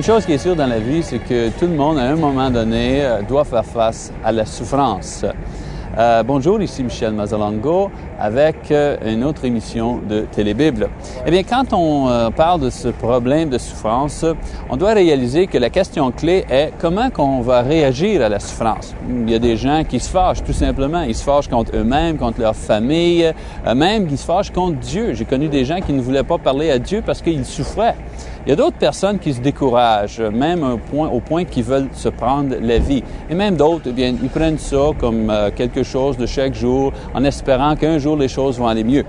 Une chose qui est sûre dans la vie, c'est que tout le monde, à un moment donné, euh, doit faire face à la souffrance. Euh, bonjour, ici Michel Mazalango avec euh, une autre émission de Télébible. Eh bien, quand on euh, parle de ce problème de souffrance, on doit réaliser que la question clé est comment qu'on va réagir à la souffrance. Il y a des gens qui se fâchent tout simplement. Ils se fâchent contre eux-mêmes, contre leur famille, même qui se fâchent contre Dieu. J'ai connu des gens qui ne voulaient pas parler à Dieu parce qu'ils souffraient. Il y a d'autres personnes qui se découragent, même au point, au point qu'ils veulent se prendre la vie. Et même d'autres, eh bien, ils prennent ça comme quelque chose de chaque jour en espérant qu'un jour les choses vont aller mieux.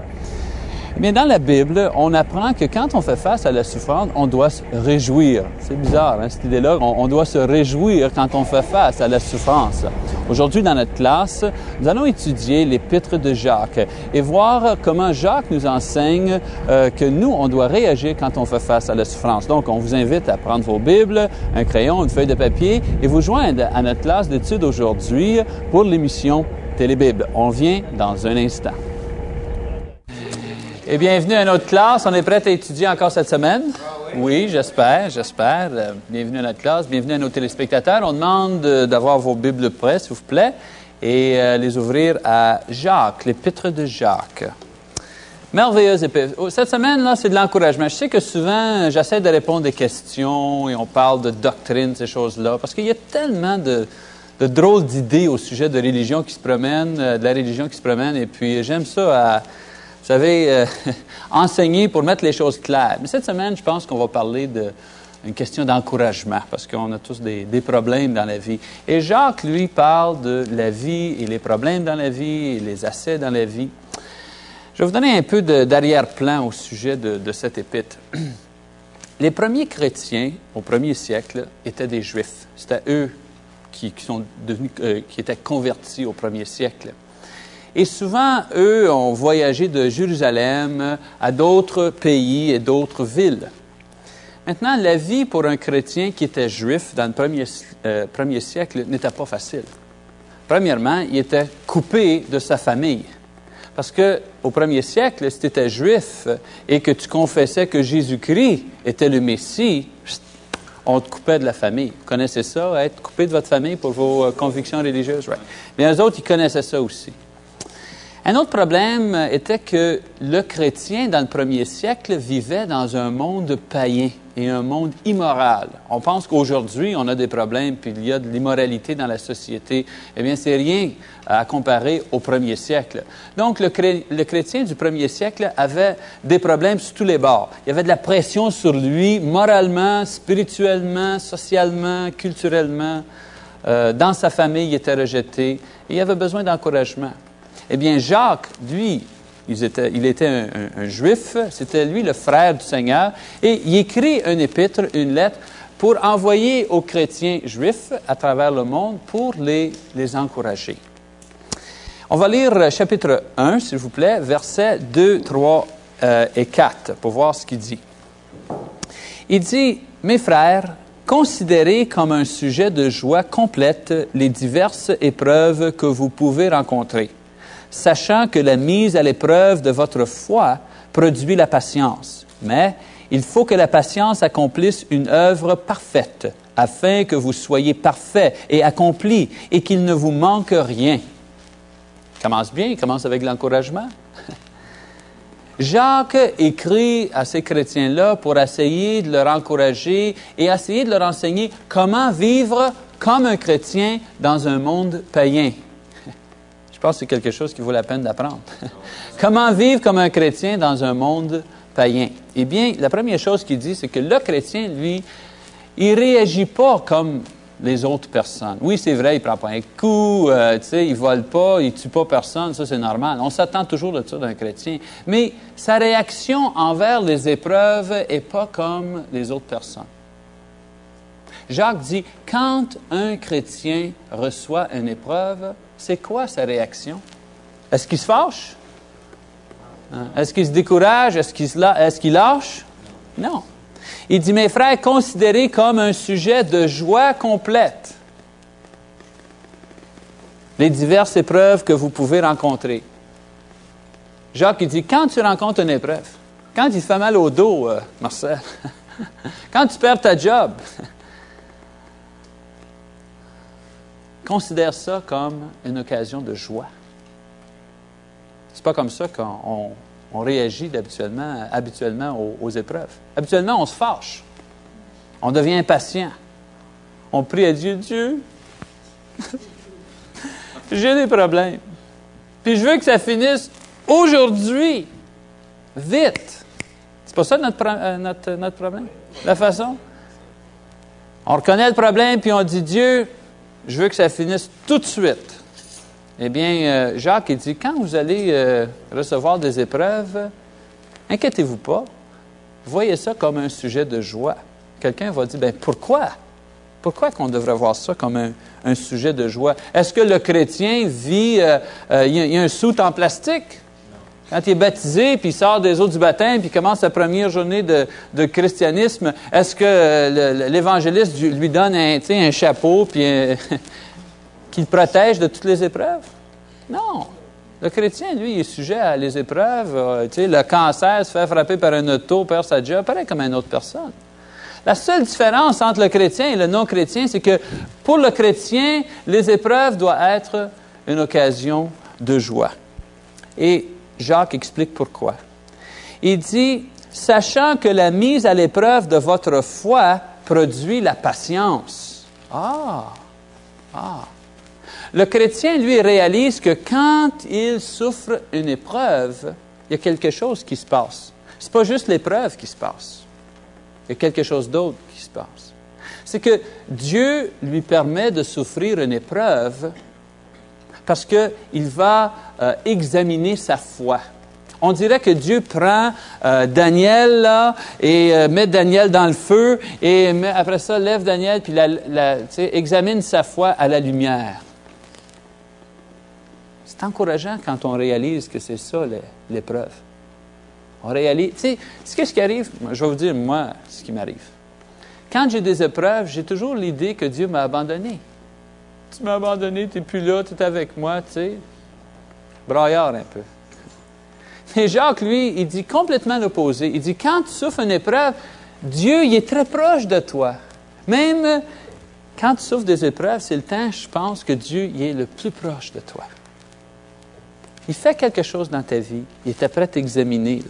Mais dans la Bible, on apprend que quand on fait face à la souffrance, on doit se réjouir. C'est bizarre, hein, cette idée-là. On, doit se réjouir quand on fait face à la souffrance. Aujourd'hui, dans notre classe, nous allons étudier l'épître de Jacques et voir comment Jacques nous enseigne euh, que nous, on doit réagir quand on fait face à la souffrance. Donc, on vous invite à prendre vos Bibles, un crayon, une feuille de papier et vous joindre à notre classe d'études aujourd'hui pour l'émission Télébible. On vient dans un instant. Et bienvenue à notre classe. On est prêt à étudier encore cette semaine? Oui, j'espère, j'espère. Euh, bienvenue à notre classe, bienvenue à nos téléspectateurs. On demande d'avoir vos Bibles prêtes, s'il vous plaît, et euh, les ouvrir à Jacques, l'épître de Jacques. Merveilleuse épître. Oh, cette semaine-là, c'est de l'encouragement. Je sais que souvent, j'essaie de répondre à des questions et on parle de doctrine, ces choses-là, parce qu'il y a tellement de, de drôles d'idées au sujet de religion qui se promènent, euh, de la religion qui se promène, et puis j'aime ça à, vous savez, euh, enseigner pour mettre les choses claires. Mais cette semaine, je pense qu'on va parler d'une question d'encouragement, parce qu'on a tous des, problèmes dans la vie. Et Jacques, lui, parle de la vie et les problèmes dans la vie et les assais dans la vie. Je vais vous donner un peu d'arrière-plan au sujet de, de cette épître. Les premiers chrétiens au premier siècle étaient des Juifs. C'était eux qui, sont devenus, euh, qui étaient convertis au premier siècle. Et souvent, eux ont voyagé de Jérusalem à d'autres pays et d'autres villes. Maintenant, la vie pour un chrétien qui était juif dans le premier, euh, premier siècle n'était pas facile. Premièrement, il était coupé de sa famille. Parce que au premier siècle, si tu étais juif et que tu confessais que Jésus-Christ était le Messie, on te coupait de la famille. Vous connaissez ça, être coupé de votre famille pour vos euh, convictions religieuses? Right. Mais les autres, ils connaissaient ça aussi. Un autre problème était que le chrétien, dans le premier siècle, vivait dans un monde païen et un monde immoral. On pense qu'aujourd'hui, on a des problèmes, puis il y a de l'immoralité dans la société. Eh bien, c'est rien à comparer au premier siècle. Donc, le, le, chrétien du premier siècle avait des problèmes sur tous les bords. Il y avait de la pression sur lui, moralement, spirituellement, socialement, culturellement. Euh, dans sa famille, il était rejeté. Et il avait besoin d'encouragement. Eh bien, Jacques, lui, il était, un, juif, c'était lui le frère du Seigneur, et il écrit un épître, une lettre, pour envoyer aux chrétiens juifs à travers le monde pour les, les encourager. On va lire chapitre 1, s'il vous plaît, versets 2, 3 euh, et 4, pour voir ce qu'il dit. Il dit, Mes frères, considérez comme un sujet de joie complète les diverses épreuves que vous pouvez rencontrer sachant que la mise à l'épreuve de votre foi produit la patience. Mais il faut que la patience accomplisse une œuvre parfaite, afin que vous soyez parfait et accompli, et qu'il ne vous manque rien. Commence bien, il commence avec l'encouragement. Jacques écrit à ces chrétiens-là pour essayer de leur encourager et essayer de leur enseigner comment vivre comme un chrétien dans un monde païen. Je pense que c'est quelque chose qui vaut la peine d'apprendre. Comment vivre comme un chrétien dans un monde païen? Eh bien, la première chose qu'il dit, c'est que le chrétien, lui, il réagit pas comme les autres personnes. Oui, c'est vrai, il prend pas un coup, euh, tu sais, il vole pas, il tue pas personne, ça c'est normal. On s'attend toujours de ça d'un chrétien. Mais sa réaction envers les épreuves est pas comme les autres personnes. Jacques dit, quand un chrétien reçoit une épreuve, c'est quoi sa réaction? Est-ce qu'il se fâche? Hein? Est-ce qu'il se décourage? Est-ce qu'il lâche? Non. Il dit, mes frères, considérez comme un sujet de joie complète les diverses épreuves que vous pouvez rencontrer. Jacques, dit, quand tu rencontres une épreuve, quand il te fait mal au dos, euh, Marcel, quand tu perds ta job, considère ça comme une occasion de joie. C'est pas comme ça qu'on réagit habituellement, aux, épreuves. Habituellement, on se fâche. On devient impatient. On prie à Dieu, Dieu, j'ai des problèmes. Puis je veux que ça finisse aujourd'hui, vite. C'est pas ça notre, euh, notre, notre problème, la façon. On reconnaît le problème, puis on dit, Dieu, je veux que ça finisse tout de suite. Eh bien, euh, Jacques, il dit, quand vous allez euh, recevoir des épreuves, inquiétez-vous pas. Voyez ça comme un sujet de joie. Quelqu'un va dire, ben pourquoi? Pourquoi qu'on devrait voir ça comme un, sujet de joie? Est-ce que le chrétien vit, euh, il, y a, un soute en plastique? Quand il est baptisé, puis il sort des eaux du baptême, puis commence sa première journée de, christianisme, est-ce que euh, l'évangéliste lui donne un, chapeau, puis qu'il protège de toutes les épreuves? Non. Le chrétien, lui, il est sujet à les épreuves. le cancer, se fait frapper par un auto, perd sa job, pareil comme une autre personne. La seule différence entre le chrétien et le non-chrétien, c'est que pour le chrétien, les épreuves doivent être une occasion de joie. Et Jacques explique pourquoi. Il dit, sachant que la mise à l'épreuve de votre foi produit la patience. Ah, ah. Le chrétien, lui, réalise que quand il souffre une épreuve, il y a quelque chose qui se passe. Ce n'est pas juste l'épreuve qui se passe. Il y a quelque chose d'autre qui se passe. C'est que Dieu lui permet de souffrir une épreuve parce qu'il va euh, examiner sa foi. On dirait que Dieu prend euh, Daniel et euh, met Daniel dans le feu et après ça lève Daniel puis la, examine sa foi à la lumière. C'est encourageant quand on réalise que c'est ça l'épreuve. On réalise. Tu sais, qu'est-ce qui arrive? Je vais vous dire, moi, ce qui m'arrive. Quand j'ai des épreuves, j'ai toujours l'idée que Dieu m'a abandonné. Tu m'as abandonné, tu n'es plus là, tu es avec moi, tu sais. Braillard un peu. Mais Jacques, lui, il dit complètement l'opposé. Il dit, quand tu souffres une épreuve, Dieu, il est très proche de toi. Même quand tu souffres des épreuves, c'est le temps, je pense, que Dieu il est le plus proche de toi. Il fait quelque chose dans ta vie. Il était prêt à t'examiner.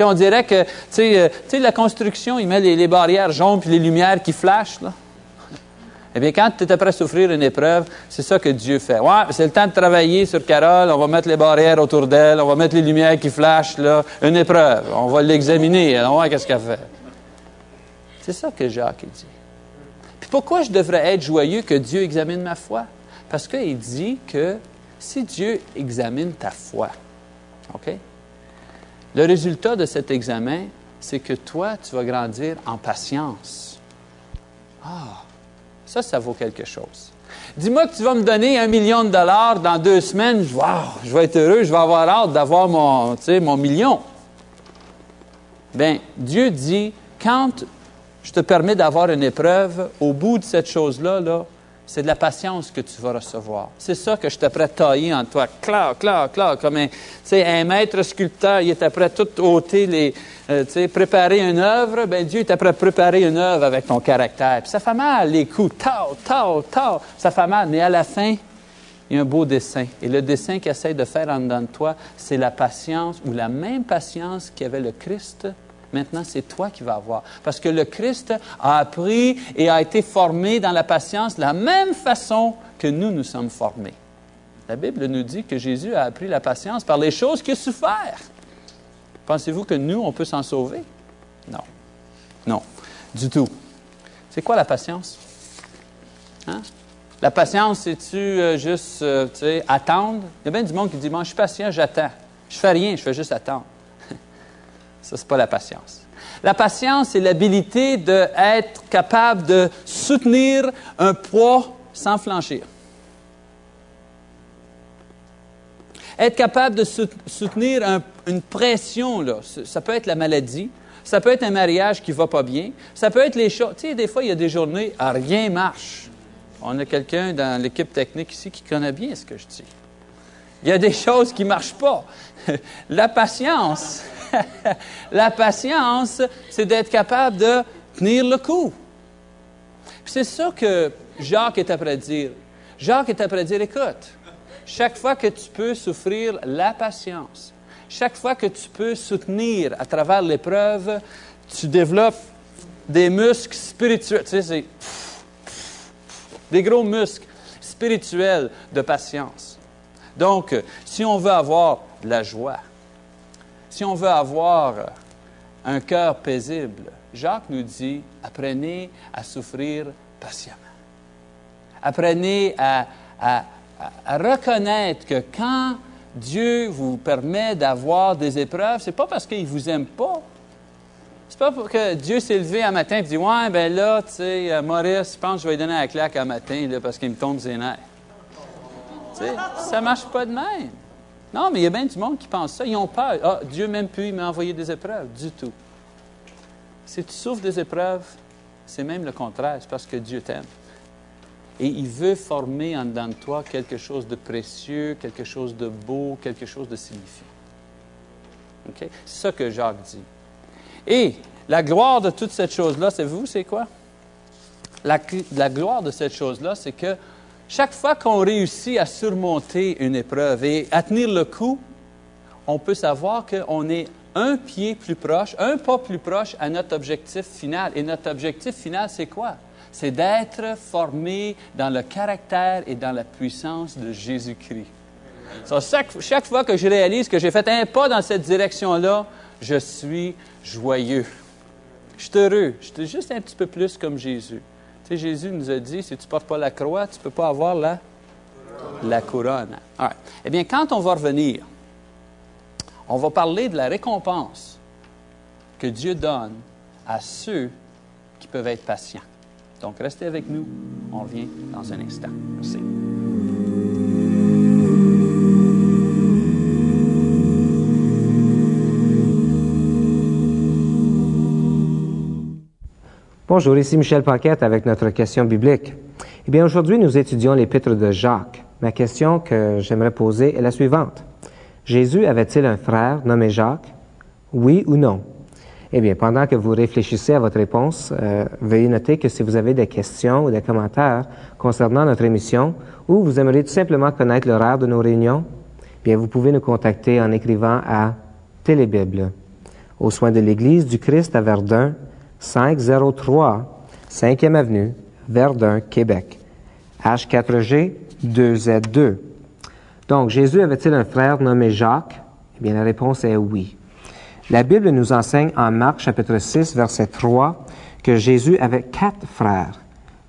On dirait que, euh, tu sais, la construction, il met les, barrières jaunes puis les lumières qui flashent, là. Eh bien, quand tu es prêt à souffrir une épreuve, c'est ça que Dieu fait. Ouais, c'est le temps de travailler sur Carole, on va mettre les barrières autour d'elle, on va mettre les lumières qui flashent, là. Une épreuve, on va l'examiner, on va voir qu'est-ce qu'elle fait? C'est ça que Jacques dit. Puis pourquoi je devrais être joyeux que Dieu examine ma foi? Parce qu'il dit que si Dieu examine ta foi, OK? Le résultat de cet examen, c'est que toi, tu vas grandir en patience. Ah, ça, ça vaut quelque chose. Dis-moi que tu vas me donner un million de dollars dans deux semaines. Je vais être heureux, je vais avoir hâte d'avoir mon, mon million. Bien, Dieu dit, quand je te permets d'avoir une épreuve, au bout de cette chose-là, là, c'est de la patience que tu vas recevoir. C'est ça que je t'apprête à tailler en toi. Clac, clac, clac, comme un, un maître sculpteur, il est à tout ôter, les, euh, préparer une œuvre. Ben Dieu est à préparer une œuvre avec ton caractère. Puis ça fait mal, les coups, tau, tau, tau, ça fait mal. Mais à la fin, il y a un beau dessin. Et le dessin qu'il essaie de faire en dedans de toi, c'est la patience ou la même patience qu'avait le Christ Maintenant, c'est toi qui vas avoir. Parce que le Christ a appris et a été formé dans la patience de la même façon que nous, nous sommes formés. La Bible nous dit que Jésus a appris la patience par les choses qu'il a souffert. Pensez-vous que nous, on peut s'en sauver? Non. Non, du tout. C'est quoi la patience? Hein? La patience, c'est-tu euh, juste, euh, attendre? Il y a bien du monde qui dit, moi, je suis patient, j'attends. Je fais rien, je fais juste attendre. Ça, n'est pas la patience. La patience, c'est l'habilité d'être capable de soutenir un poids sans flanchir. Être capable de soutenir une pression, ça peut être la maladie, Ça peut être un mariage qui va pas bien. Ça peut être les choses. Tu sais, des fois, il y a des journées à rien marche. On a quelqu'un dans l'équipe technique ici qui connaît bien ce que je dis. Il y a des choses qui marchent pas. La patience, la patience, c'est d'être capable de tenir le coup. C'est ça que Jacques est après dire. Jacques est après dire, écoute, chaque fois que tu peux souffrir la patience, chaque fois que tu peux soutenir à travers l'épreuve, tu développes des muscles spirituels. Tu sais, c'est des gros muscles spirituels de patience. Donc, si on veut avoir la joie, si on veut avoir un cœur paisible, Jacques nous dit, apprenez à souffrir patiemment. Apprenez à, reconnaître que quand Dieu vous permet d'avoir des épreuves, c'est pas parce qu'il vous aime pas. C'est pas parce que Dieu s'est levé un matin et dit Ouais, ben là, tu sais, euh, Maurice, je pense que je vais lui donner la claque un matin parce qu'il me tombe ses nerfs. Tu sais, ça marche pas de même. Non, mais il y a bien du monde qui pense ça. Ils ont peur. Ah, Dieu même plus, il m'a envoyé des épreuves. Du tout. Si tu souffres des épreuves, c'est même le contraire. C'est parce que Dieu t'aime. Et il veut former en dedans de toi quelque chose de précieux, quelque chose de beau, quelque chose de signifiant. C'est ça que Jacques dit. Et la gloire de toute cette chose-là, c'est vous, c'est quoi? La, gloire de cette chose-là, c'est que chaque fois qu'on réussit à surmonter une épreuve et à tenir le coup, on peut savoir qu'on est un pied plus proche, un pas plus proche à notre objectif final. Et notre objectif final, c'est quoi? c'est d'être formé dans le caractère et dans la puissance de Jésus-Christ. chaque, fois que je réalise que j'ai fait un pas dans cette direction-là, je suis joyeux. Je suis heureux. Je suis juste un petit peu plus comme Jésus. Jésus nous a dit, si tu ne portes pas la croix, tu ne peux pas avoir la, la couronne. Eh bien, quand on va revenir, on va parler de la récompense que Dieu donne à ceux qui peuvent être patients. Donc, restez avec nous. On revient dans un instant. Merci. Bonjour, ici Michel Paquette avec notre question biblique. Eh bien, aujourd'hui, nous étudions l'épître de Jacques. Ma question que j'aimerais poser est la suivante. Jésus avait-il un frère nommé Jacques? Oui ou non? Eh bien, pendant que vous réfléchissez à votre réponse, euh, veuillez noter que si vous avez des questions ou des commentaires concernant notre émission ou vous aimeriez tout simplement connaître l'horaire de nos réunions, eh bien, vous pouvez nous contacter en écrivant à Télébible, aux soins de l'Église du Christ à Verdun, 503 5e Avenue, Verdun, Québec. H4G 2Z2. Donc, Jésus avait-il un frère nommé Jacques? Eh bien, la réponse est oui. La Bible nous enseigne en Marc chapitre 6, verset 3, que Jésus avait quatre frères,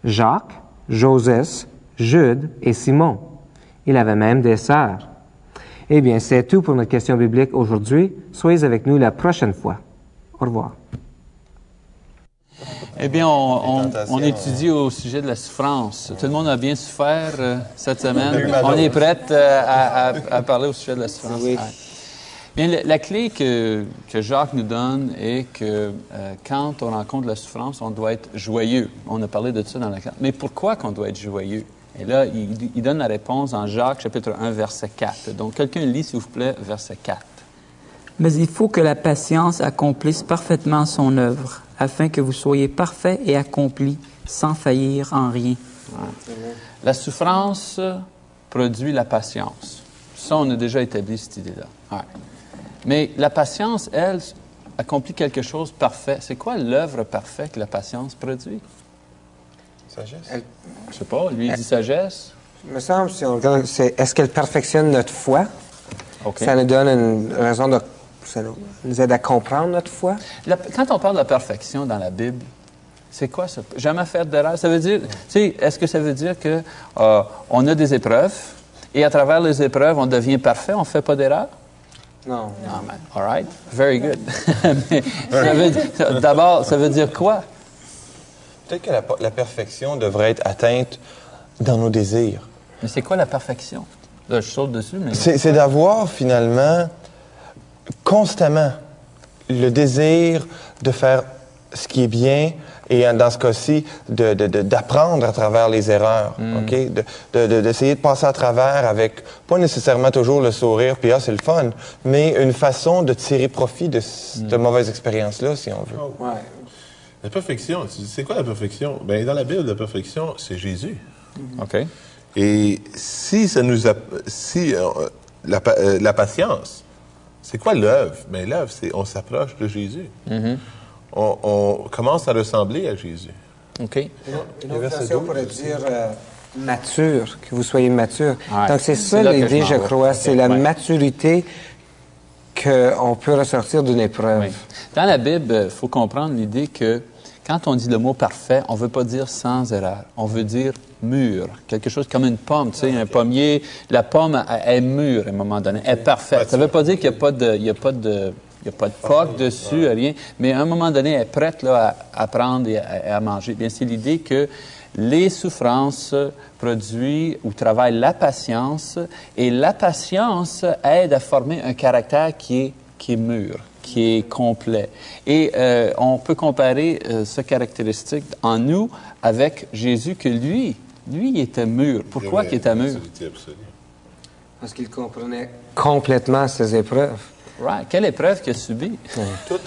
Jacques, Joseph, Jude et Simon. Il avait même des sœurs. Eh bien, c'est tout pour notre question biblique aujourd'hui. Soyez avec nous la prochaine fois. Au revoir. Eh bien, on, étudie au sujet de la souffrance. Tout le monde a bien souffert euh, cette semaine. On est prêt euh, à, parler au sujet de la souffrance. Oui. Bien, la, clé que, que, Jacques nous donne est que euh, quand on rencontre la souffrance, on doit être joyeux. On a parlé de ça dans la classe. Mais pourquoi qu'on doit être joyeux? Et là, il, il, donne la réponse en Jacques, chapitre 1, verset 4. Donc, quelqu'un lit, s'il vous plaît, verset 4. Mais il faut que la patience accomplisse parfaitement son œuvre, afin que vous soyez parfaits et accomplis, sans faillir en rien. La souffrance produit la patience. Ça, on a déjà établi cette idée-là. Mais la patience, elle, accomplit quelque chose de parfait. C'est quoi l'œuvre parfaite que la patience produit? Sagesse. Je sais pas, lui, il dit sagesse. Il me semble, si on regarde, c'est est-ce qu'elle perfectionne notre foi? Ça nous donne une raison de. Ça nous aide à comprendre notre foi? quand on parle de la perfection dans la Bible, c'est quoi ça? Jamais faire d'erreur. Ça veut dire, tu sais, est-ce que ça veut dire que euh, on a des épreuves et à travers les épreuves, on devient parfait, on ne fait pas d'erreur? Non. Non, man. All right. Very good. D'abord, ça veut dire quoi? Peut-être que la, perfection devrait être atteinte dans nos désirs. Mais c'est quoi la perfection? Là, je saute dessus, mais... C'est d'avoir finalement constamment le désir de faire ce qui est bien et dans ce cas-ci, de- de- de- d'apprendre à travers les erreurs, OK? De- de- de- D'essayer de, passer à travers avec, pas nécessairement toujours le sourire, puis ah, c'est le fun, mais une façon de tirer profit de cette mauvaise expérience-là, si on veut. La perfection, c'est quoi la perfection? Ben, dans la Bible, la perfection, c'est Jésus. OK. Et si ça nous a, si euh, la, euh, la patience, c'est quoi l'œuvre? Ben l'œuvre, c'est on s'approche de Jésus. on, on commence à ressembler à Jésus. OK. Une autre version pourrait dire euh, mature, que vous soyez mature. Ouais. Donc c'est C'est ça l'idée, je crois, c'est la Ouais. maturité qu'on peut ressortir d'une épreuve. Oui. Dans la Bible, il faut comprendre l'idée que quand on dit le mot parfait, on ne veut pas dire sans erreur. On veut dire mûr. Quelque chose comme une pomme. Tu sais, un pommier, la pomme est mûre à un moment donné. Elle est parfaite. Ça ne veut pas dire qu'il n'y a pas de, il y a pas de, il y a pas de poque dessus, rien. Mais à un moment donné, elle est prête là, à, à prendre et à, à manger. Bien, c'est l'idée que les souffrances produisent ou travaillent la patience et la patience aide à former un caractère qui est, qui est mûr, qui est complet. Et euh, on peut comparer euh, ce caractéristique en nous avec Jésus que lui, lui, il était mûr. Pourquoi Il était mûr? Parce qu'il comprenait complètement ces épreuves, Right. Quelle épreuve qu'il a subie? Tout.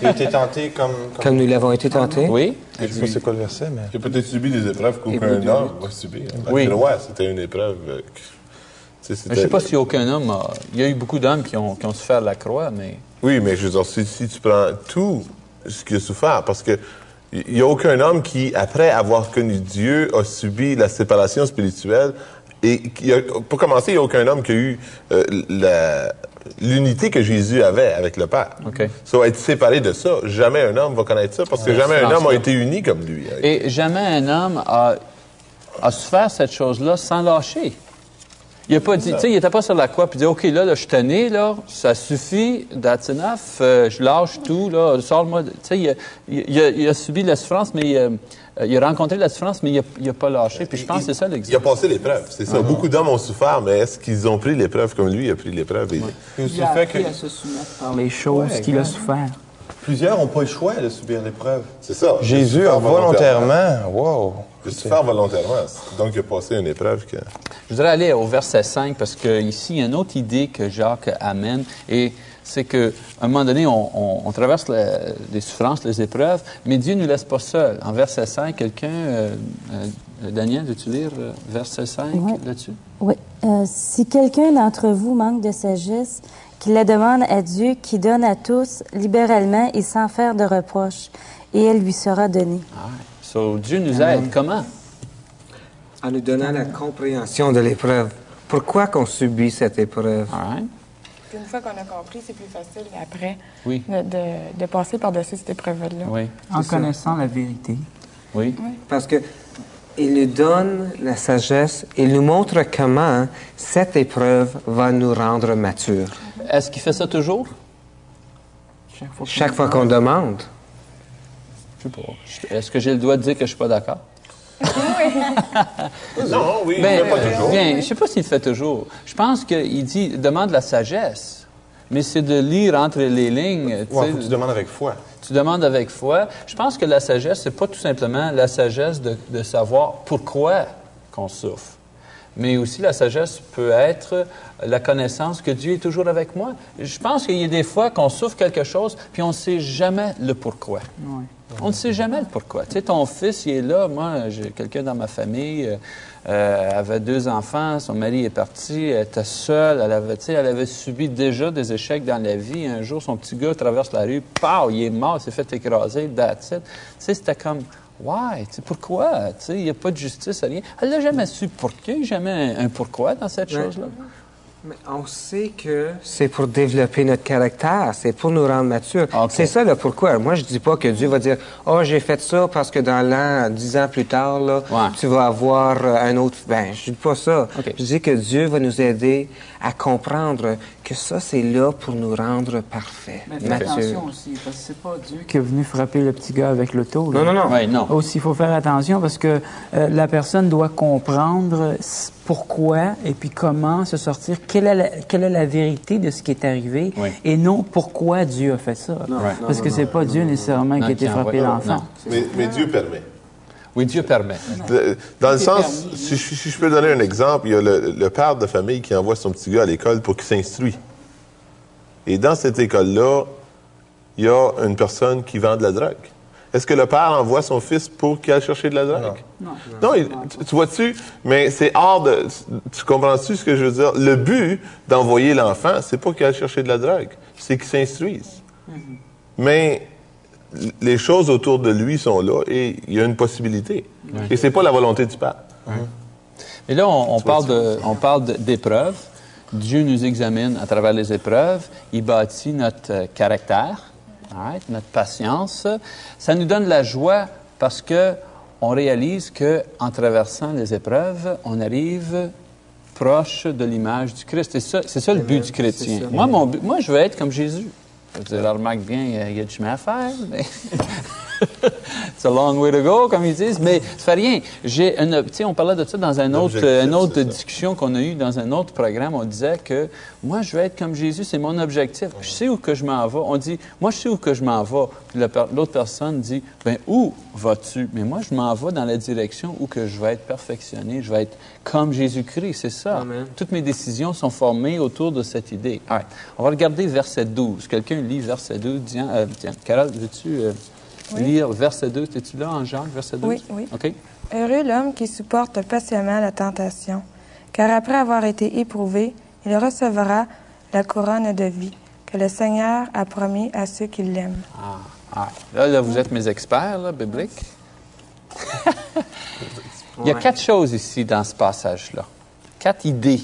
Il était tenté comme... comme... comme nous l'avons été tentés. Oui. Je sais pas c'est quoi le verset, mais... Il a peut-être subi des épreuves qu'aucun homme va subir. La Oui. croix, c'était une épreuve. euh, que- je ne sais pas si aucun homme a... Il y a eu beaucoup d'hommes qui ont, qui ont souffert de la croix, mais... Oui, mais je veux dire, si, si tu prends tout ce qu'il a souffert, parce que il n'y a aucun homme qui, après avoir connu Dieu, a subi la séparation spirituelle. Et qui a- pour commencer, il n'y a aucun homme qui a eu euh, la- l'unité que Jésus avait avec le Père. OK. Ça va être séparé de ça. Jamais un homme va connaître ça, parce que jamais un homme a été uni comme lui. Et jamais un homme a, a souffert cette chose-là sans lâcher. Il a pas dit, tu sais, il n'était pas sur la croix puis il dit, OK, là, là je suis tanné, là, ça suffit, that's enough, euh, je lâche tout, là, sors-moi. Tu sais, il a, il, a, il a subi la souffrance, mais euh, il a rencontré la souffrance, mais il n'a pas lâché. Puis je pense que c'est ça Il a l'exemple. passé l'épreuve, c'est ça. Beaucoup d'hommes ont souffert, mais est-ce qu'ils ont pris l'épreuve comme lui a pris l'épreuve? Aussi Il a fait que appris à se soumettre par les choses qu'il a souffert. Plusieurs n'ont pas le choix de subir l'épreuve. C'est ça. Jésus a volontairement... Wow! Il a souffert volontairement. Donc, il a passé une épreuve que... Je voudrais aller au verset 5 parce qu'ici, il y a une autre idée que Jacques amène et c'est qu'à un moment donné, on, on- on traverse la- les souffrances, les épreuves, mais Dieu ne nous laisse pas seuls. En verset 5, quelqu'un, euh, euh, Daniel, veux-tu lire euh, verset 5 Ouais. là-dessus? Oui. Euh, si quelqu'un d'entre vous manque de sagesse, qu'il la demande à Dieu qui donne à tous libéralement et sans faire de reproches, et elle lui sera donnée. Ah, so, Dieu nous aide. Comment? En nous donnant la compréhension de l'épreuve. Pourquoi qu'on subit cette épreuve? Right. Une fois qu'on a compris, c'est plus facile après Oui. de, de- de passer par-dessus cette épreuve-là. Oui. En ça. connaissant la vérité. Oui. Parce que il nous donne la sagesse, il nous montre comment cette épreuve va nous rendre matures. Est-ce qu'il fait ça toujours? Chaque fois, Chaque fois qu'on demande. Je sais pas. Est-ce que j'ai le droit de dire que je suis pas d'accord? Non, oui, Ben, mais pas toujours. Bien, je sais pas s'il le fait toujours. Je pense qu'il dit, demande la sagesse. Mais c'est de lire entre les lignes. tu Ouais, sais. faut que tu demandes avec foi. Tu demandes avec foi. Je pense que la sagesse, c'est pas tout simplement la sagesse de, de savoir pourquoi qu'on souffre. Mais aussi la sagesse peut être la connaissance que Dieu est toujours avec moi. Je pense qu'il y a des fois qu'on souffre quelque chose, puis on ne sait jamais le pourquoi. On ne sait jamais le pourquoi. Tu sais, ton fils, il est là. Moi, j'ai quelqu'un dans ma famille, euh, euh, avait deux enfants, son mari est parti, elle était seule, elle avait, tu sais, elle avait subi déjà des échecs dans la vie. Un jour, son petit gars traverse la rue, pow, il est mort, il s'est fait écraser, that's it. Tu sais, c'était comme, why? Tu sais, pourquoi? Tu sais, il n'y a pas de justice, rien. Elle n'a jamais su pourquoi, jamais un, un pourquoi dans cette Ouais. chose-là. Mais on sait que c'est pour développer notre caractère, c'est pour nous rendre matures. C'est ça le pourquoi? Moi, je dis pas que Dieu va dire Oh, j'ai fait ça parce que dans l'an, dix ans plus tard, là, Ouais. tu vas avoir euh, un autre. Ben, je dis pas ça. Je dis que Dieu va nous aider à comprendre que ça, c'est là pour nous rendre parfaits, Mais fais attention aussi, parce que c'est pas Dieu qui est venu frapper le petit gars avec l'auto. là. Non, non, non. Non. Aussi, il faut faire attention parce que euh, la personne doit comprendre pourquoi et puis comment se sortir, quelle est la, quelle est la vérité de ce qui est arrivé Oui. et non pourquoi Dieu a fait ça. Parce que c'est pas Dieu nécessairement Non, qui a été frappé l'enfant. non. Mais, mais Dieu permet. Oui, Dieu permet. De- Dans le sens, si, je- si je peux donner un exemple, il y a le, le père de famille qui envoie son petit gars à l'école pour qu'il s'instruise. Et dans cette école-là, il y a une personne qui vend de la drogue. Est-ce que le père envoie son fils pour qu'il aille chercher de la drogue? Non. il- tu, tu vois-tu? Mais c'est hors de... Tu comprends-tu ce que je veux dire? Le but d'envoyer l'enfant, c'est pas qu'il aille chercher de la drogue, c'est qu'il s'instruise. Mais l- les choses autour de lui sont là et il y a une possibilité. Et c'est pas la volonté du père. Et là, on, on parle de- on parle d'épreuves. Dieu nous examine à travers les épreuves. Il bâtit notre euh, caractère, all right, notre patience. Ça nous donne la joie parce que on réalise que en traversant les épreuves, on arrive proche de l'image du Christ. C'est ça, c'est ça le but du chrétien. Moi, mon but- moi, je veux être comme Jésus. Je veux dire, remarque bien, il y a du chemin à faire, mais it's a long way to go, comme ils disent, mais ça fait rien. J'ai une, tu sais, on parlait de ça dans un autre, une autre discussion qu'on a eue dans un autre programme. On disait que moi, je veux être comme Jésus, c'est mon objectif. Je sais où que je m'en vais. On dit, moi, je sais où que je m'en vais. Puis l'autre personne dit, ben où vas-tu? Mais moi, je m'en vais dans la direction où que je vais être perfectionné, je vais être comme Jésus-Christ. C'est ça. Amen. Toutes mes décisions sont formées autour de cette idée. All right. On va regarder verset 12. Quelqu'un lit verset 12. Tiens, euh, tiens, Carole, veux-tu euh, lire verset 12? Es-tu là en Jacques, verset 12? Oui, oui. OK. Heureux l'homme qui supporte patiemment la tentation, car après avoir été éprouvé, il recevra la couronne de vie que le Seigneur a promis à ceux qui l'aiment. Ah, ah. Là, là, vous êtes mes experts, là, bibliques. Il y a quatre choses ici dans ce passage-là. Quatre idées.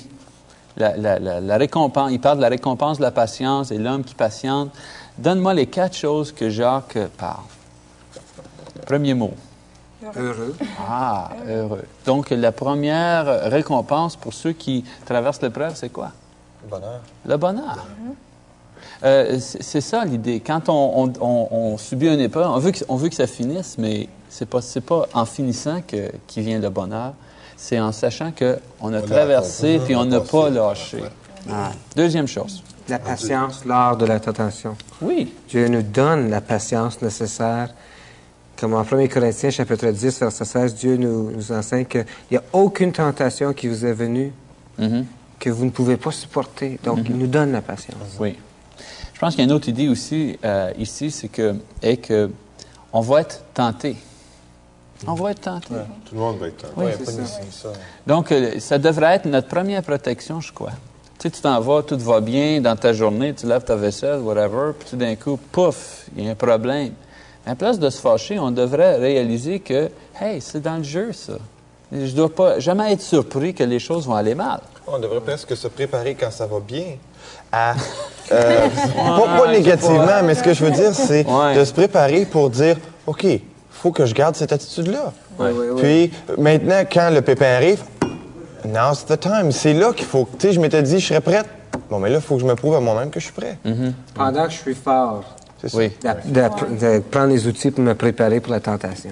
La, la- la- la récompense, il parle de la récompense de la patience et l'homme qui patiente. Donne-moi les quatre choses que Jacques parle. Premier mot. Heureux. Ah, heureux. Donc, la première récompense pour ceux qui traversent l'épreuve, c'est quoi? Bonheur. Le bonheur. Euh, c'est ça l'idée. Quand on, on- on- on subit une épreuve, on veut que, on veut que ça finisse, mais c'est pas c'est pas en finissant que qui vient le bonheur. C'est en sachant que on a traversé accompli, puis on n'a pas lâché. Ah. Deuxième chose. La patience lors de la tentation. Oui. Dieu nous donne la patience nécessaire. Comme en 1 Corinthiens, chapitre 10, verset 16, Dieu nous, nous enseigne qu'il n'y a aucune tentation qui vous est venue Mhm. que vous ne pouvez pas supporter. Donc, il nous donne la patience. Oui. Je pense qu'il y a une autre idée aussi euh, ici, c'est que est que on va être tenté. On va être tenté. Tout le monde va être tenté. Oui, ça. Donc, euh, ça devrait être notre première protection, je crois. Tu sais, tu t'en vas, tout va bien dans ta journée, tu lèves ta vaisselle, whatever, puis tout d'un coup, pouf, il y a un problème. À la place de se fâcher, on devrait réaliser que, hey, c'est dans le jeu, ça. Je ne dois pas jamais être surpris que les choses vont aller mal. On devrait presque se préparer quand ça va bien à... euh, pas, pas négativement, mais ce que je veux dire, c'est Ouais. de se préparer pour dire, OK, faut que je garde cette attitude-là. Puis maintenant, quand le pépin arrive, now's the time. C'est là qu'il faut... Tu sais, je m'étais dit, je serais prête. Bon, mais là, il faut que je me prouve à moi-même que je suis prêt. Pendant que je suis fort, ça. Oui. de, de- de prendre les outils pour me préparer pour la tentation.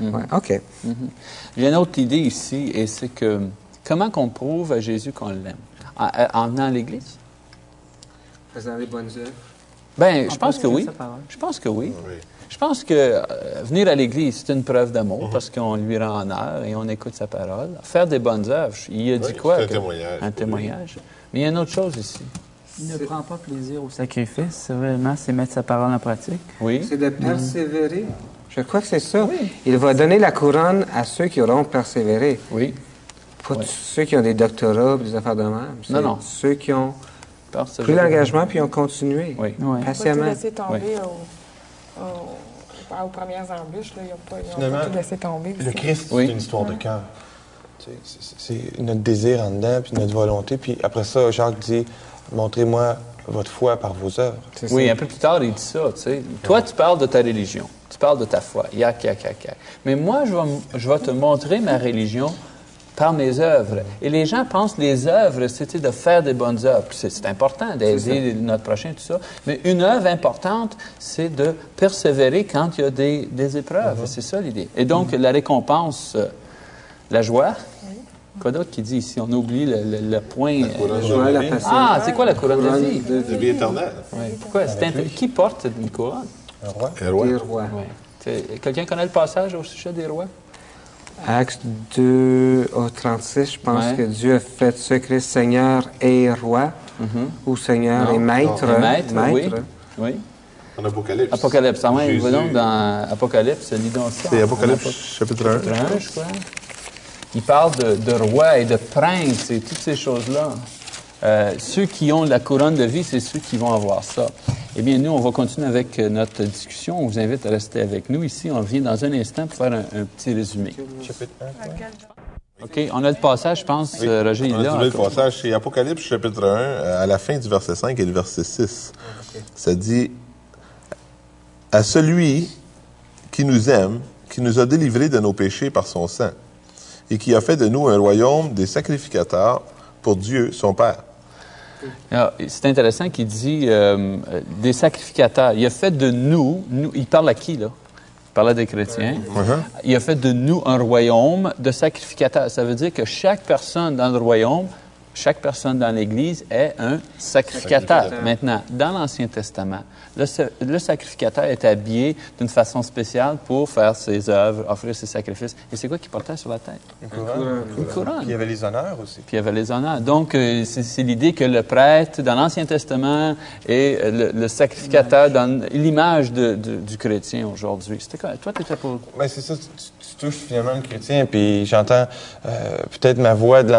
Ouais, OK. Il y a une autre idée ici, et c'est que comment qu'on prouve à Jésus qu'on l'aime? En, en venant à l'Église? Faisant les bonnes œuvres. Ben, je En pense que oui. Je pense que oui. Oui. Je pense que euh, venir à l'Église, c'est une preuve d'amour parce qu'on lui rend honneur et on écoute sa parole. Faire des bonnes œuvres, il a dit quoi? c'est un que- témoignage Un témoignage. Mais il y a une autre chose ici. Il ne prend pas plaisir au sacrifice, c'est vraiment, c'est mettre sa parole en pratique. Oui. C'est de persévérer. Je crois que c'est ça. Il va donner la couronne à ceux qui auront persévéré. Oui. Pas tous ceux qui ont des doctorats, des affaires de même. Non, non. Ceux qui ont pris l'engagement puis ont continué. Oui. Ouais. Pas tout Patiemment. laisser tomber au- au- aux premières embûches. Là, ils n'ont pas, ils ont Finalement, pas tout laissé tomber. Le. Christ, Oui. c'est une histoire de cœur. C'est notre désir en dedans, puis notre volonté. Puis après ça, Jacques dit, montrez-moi votre foi par vos œuvres. Oui, un peu plus tard, il dit ça, tu sais. Toi, tu parles de ta religion. Tu parles de ta foi. Yak, yak, yak, yak. Mais moi, je vais, m- je vais te montrer ma religion par mes œuvres. Et les gens pensent que les œuvres, c'était de faire des bonnes œuvres. C'est important d'aider notre prochain, tout ça. Mais une œuvre importante, c'est de persévérer quand il y a des, des épreuves. C'est ça l'idée. Et donc, la récompense, euh, la joie, Quoi d'autre qui dit ici? On oublie le, le- le point. couronne de Joël, la vie. patience. Ah, c'est quoi la couronne de vie? de La vie éternelle. Ouais. Pourquoi? Qui porte une couronne? Un roi. Et roi. des rois. Quelqu'un connaît le passage au sujet des rois? Acte 2 au 36, je pense Ouais. que Dieu a fait ce Christ Seigneur et roi, ou Seigneur Non. et maître. Et maître, oui. Oui. En Apocalypse. Apocalypse. Ah ouais, Jésus. donc dans Apocalypse, lis donc ça. C'est Apocalypse Apo- chapitre 1. chapitre 1, je crois. Il parle de, de roi et de prince et toutes ces choses-là. Euh, ceux qui ont la couronne de vie, c'est ceux qui vont avoir ça. Eh bien, nous, on va continuer avec euh, notre discussion. On vous invite à rester avec nous. Ici, on revient dans un instant pour faire un, un petit résumé. Chapitre 1. OK, on a le passage, je pense, euh, Roger, On a là. le passage, c'est Apocalypse chapitre 1, euh, à la fin du verset 5 et le verset 6. Ça dit À celui qui nous aime, qui nous a délivrés de nos péchés par son sang, et qui a fait de nous un royaume des sacrificateurs pour Dieu, son Père. C'est intéressant qu'il dit euh, euh, des sacrificateurs. Il a fait de nous, nous, il parle à qui, là? Il parle à des chrétiens. Il a fait de nous un royaume de sacrificateurs. Ça veut dire que chaque personne dans le royaume, chaque personne dans l'Église est un sacrificateur. Sacrificateur. Maintenant, dans l'Ancien Testament, le, sa- le sacrificateur est habillé d'une façon spéciale pour faire ses œuvres, offrir ses sacrifices. Et c'est quoi qu'il portait sur la tête? Une couronne. Une couronne. Puis il y avait les honneurs aussi. Puis il y avait les honneurs. Donc, euh, c'est c'est l'idée que le prêtre, dans l'Ancien Testament, est euh, le, le sacrificateur dans l'image de- de- du chrétien aujourd'hui. C'était quoi? Toi, tu étais pour... Ben, c'est ça, tu, touches finalement le chrétien, puis j'entends euh, peut-être ma voix de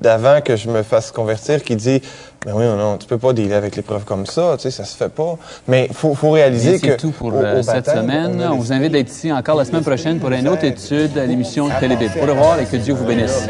d'avant que je me fasse convertir qui dit Ben oui, non, non, tu peux pas dealer avec l'épreuve comme ça, tu sais, ça se fait pas. Mais il faut, faut réaliser que. C'est tout pour au- au cette baptême, semaine. On vous invite d'être ici encore la semaine prochaine pour une autre étude à l'émission Télébible. Au revoir et que Dieu vous bénisse.